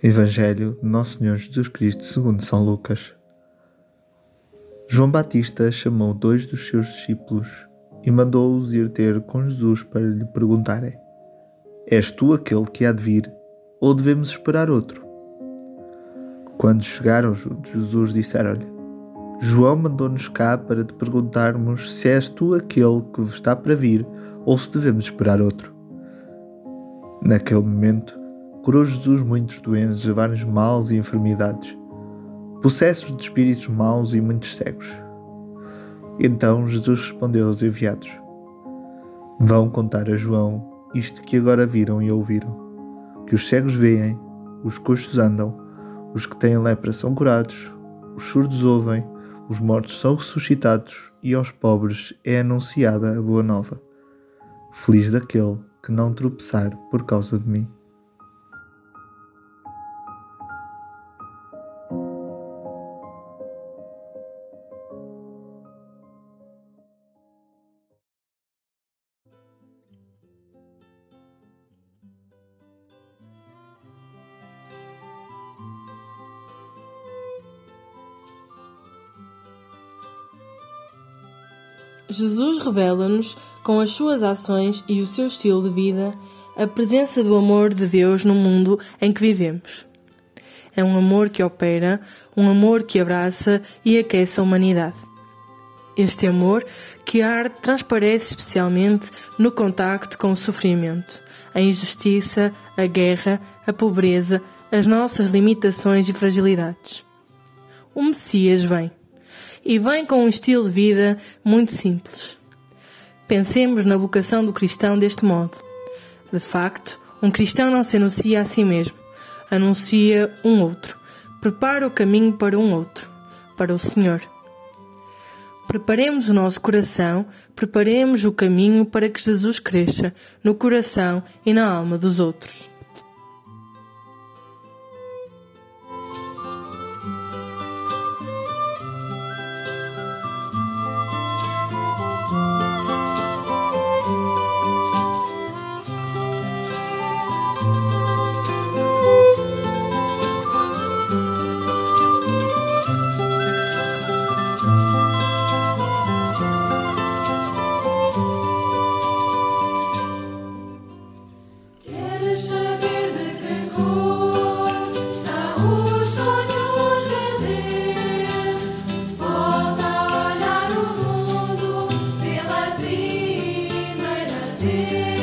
Evangelho de Nosso Senhor Jesus Cristo segundo São Lucas. João Batista chamou dois dos seus discípulos e mandou-os ir ter com Jesus para lhe perguntarem: És tu aquele que há de vir, ou devemos esperar outro? Quando chegaram, Jesus disseram-lhe: João mandou-nos cá para te perguntarmos se és tu aquele que está para vir, ou se devemos esperar outro. Naquele momento, curou Jesus muitos doentes vários males e enfermidades, possessos de espíritos maus e muitos cegos. Então Jesus respondeu aos enviados: Vão contar a João isto que agora viram e ouviram: que os cegos veem, os coxos andam, os que têm lepra são curados, os surdos ouvem, os mortos são ressuscitados e aos pobres é anunciada a boa nova. Feliz daquele que não tropeçar por causa de mim. Jesus revela-nos, com as suas ações e o seu estilo de vida, a presença do amor de Deus no mundo em que vivemos. É um amor que opera, um amor que abraça e aquece a humanidade. Este amor que arde transparece especialmente no contacto com o sofrimento, a injustiça, a guerra, a pobreza, as nossas limitações e fragilidades. O Messias vem e vem com um estilo de vida muito simples. Pensemos na vocação do cristão deste modo. De facto, um cristão não se anuncia a si mesmo, anuncia um outro, prepara o caminho para um outro, para o Senhor. Preparemos o nosso coração, preparemos o caminho para que Jesus cresça no coração e na alma dos outros. You.